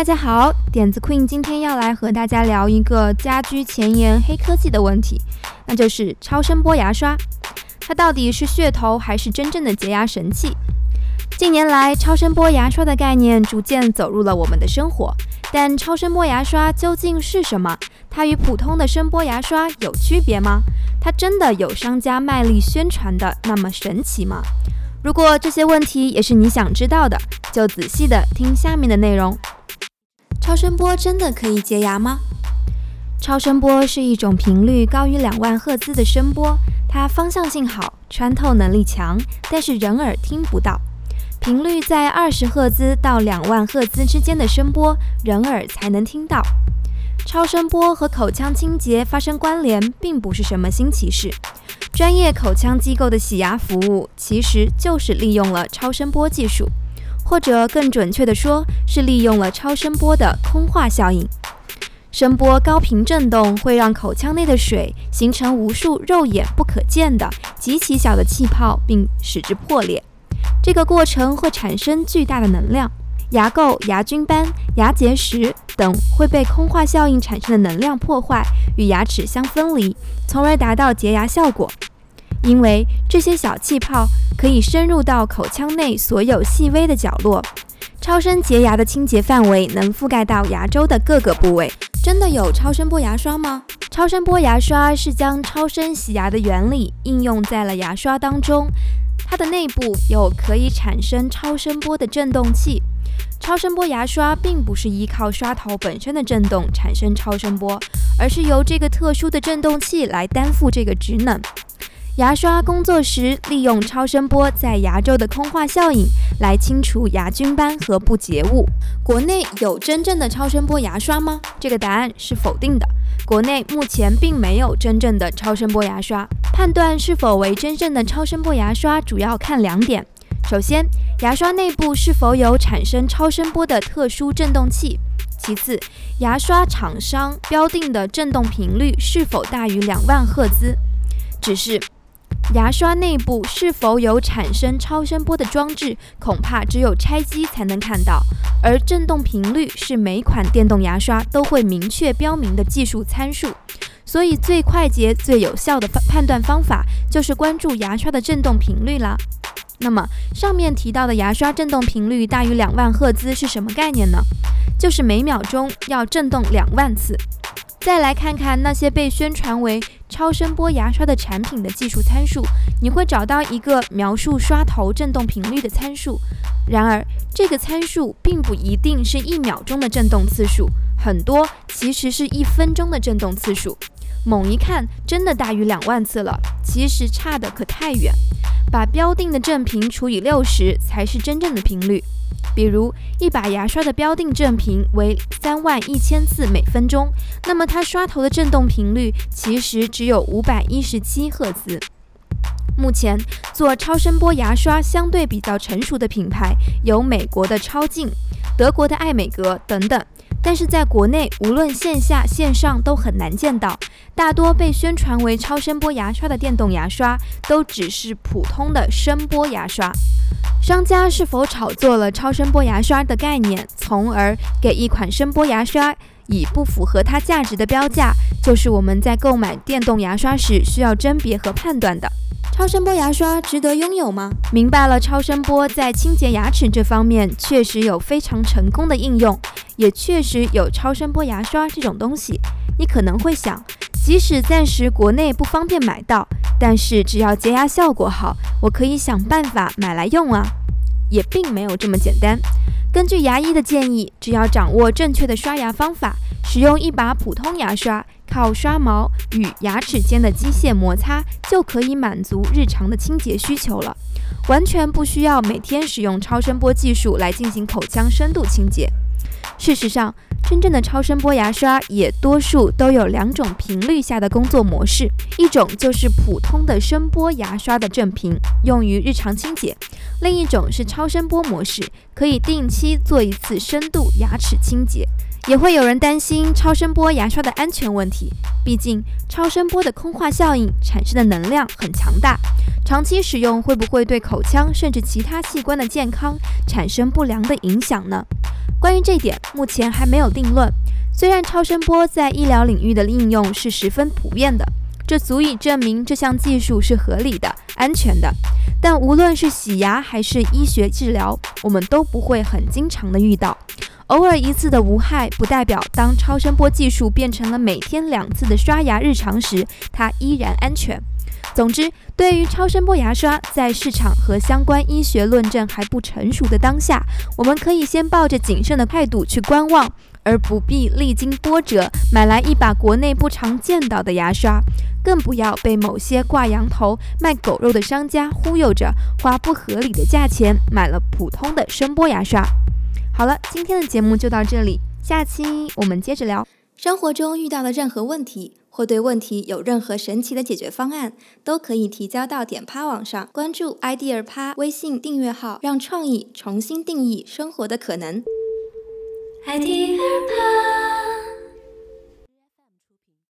大家好，点子 Queen 今天要来和大家聊一个家居前沿黑科技的问题，那就是超声波牙刷。它到底是噱头还是真正的洁牙神器？近年来，超声波牙刷的概念逐渐走入了我们的生活。但超声波牙刷究竟是什么？它与普通的声波牙刷有区别吗？它真的有商家卖力宣传的那么神奇吗？如果这些问题也是你想知道的，就仔细的听下面的内容。超声波真的可以洁牙吗？超声波是一种频率高于两万赫兹的声波，它方向性好，穿透能力强，但是人耳听不到。频率在二十赫兹到两万赫兹之间的声波，人耳才能听到。超声波和口腔清洁发生关联，并不是什么新奇事。专业口腔机构的洗牙服务，其实就是利用了超声波技术，或者更准确的说，是利用了超声波的空化效应。声波高频振动会让口腔内的水形成无数肉眼不可见的极其小的气泡，并使之破裂。这个过程会产生巨大的能量，牙垢、牙菌斑、牙结石等会被空化效应产生的能量破坏，与牙齿相分离，从而达到洁牙效果。因为这些小气泡可以深入到口腔内所有细微的角落，超声洁牙的清洁范围能覆盖到牙周的各个部位。真的有超声波牙刷吗？超声波牙刷是将超声洗牙的原理应用在了牙刷当中。它的内部有可以产生超声波的振动器。超声波牙刷并不是依靠刷头本身的振动产生超声波，而是由这个特殊的振动器来担负这个职能。牙刷工作时，利用超声波在牙周的空化效应来清除牙菌斑和不洁物。国内有真正的超声波牙刷吗？这个答案是否定的。国内目前并没有真正的超声波牙刷。判断是否为真正的超声波牙刷，主要看两点：首先，牙刷内部是否有产生超声波的特殊振动器；其次，牙刷厂商标定的振动频率是否大于两万赫兹。只是，牙刷内部是否有产生超声波的装置，恐怕只有拆机才能看到。而振动频率是每款电动牙刷都会明确标明的技术参数。所以最快捷、最有效的判断方法就是关注牙刷的振动频率啦。那么上面提到的牙刷振动频率大于两万赫兹是什么概念呢？就是每秒钟要振动两万次。再来看看那些被宣传为超声波牙刷的产品的技术参数，你会找到一个描述刷头振动频率的参数。然而这个参数并不一定是一秒钟的振动次数，很多其实是一分钟的振动次数。猛一看，真的大于两万次了。其实差的可太远，把标定的振频除以六十才是真正的频率。比如一把牙刷的标定振频为三万一千次每分钟，那么它刷头的振动频率其实只有五百一十七赫兹。目前做超声波牙刷相对比较成熟的品牌有美国的超净、德国的爱美格等等。但是在国内，无论线下线上都很难见到。大多被宣传为超声波牙刷的电动牙刷，都只是普通的声波牙刷。商家是否炒作了超声波牙刷的概念，从而给一款声波牙刷以不符合它价值的标价，就是我们在购买电动牙刷时需要甄别和判断的。超声波牙刷值得拥有吗？明白了，超声波在清洁牙齿这方面确实有非常成功的应用，也确实有超声波牙刷这种东西。你可能会想，即使暂时国内不方便买到，但是只要洁牙效果好，我可以想办法买来用啊。也并没有这么简单。根据牙医的建议，只要掌握正确的刷牙方法，使用一把普通牙刷。靠刷毛与牙齿间的机械摩擦就可以满足日常的清洁需求了，完全不需要每天使用超声波技术来进行口腔深度清洁。事实上，真正的超声波牙刷也多数都有两种频率下的工作模式，一种就是普通的声波牙刷的振频，用于日常清洁；另一种是超声波模式，可以定期做一次深度牙齿清洁。也会有人担心超声波牙刷的安全问题，毕竟超声波的空化效应产生的能量很强大，长期使用会不会对口腔甚至其他器官的健康产生不良的影响呢？关于这点，目前还没有定论。虽然超声波在医疗领域的应用是十分普遍的，这足以证明这项技术是合理的、安全的。但无论是洗牙还是医学治疗，我们都不会很经常的遇到。偶尔一次的无害，不代表当超声波技术变成了每天两次的刷牙日常时，它依然安全。总之，对于超声波牙刷，在市场和相关医学论证还不成熟的当下，我们可以先抱着谨慎的态度去观望，而不必历经波折买来一把国内不常见到的牙刷，更不要被某些挂羊头卖狗肉的商家忽悠着，花不合理的价钱买了普通的声波牙刷。好了，今天的节目就到这里，下期我们接着聊。生活中遇到的任何问题，或对问题有任何神奇的解决方案，都可以提交到点趴网上，关注 idea 趴微信订阅号，让创意重新定义生活的可能。idea 趴。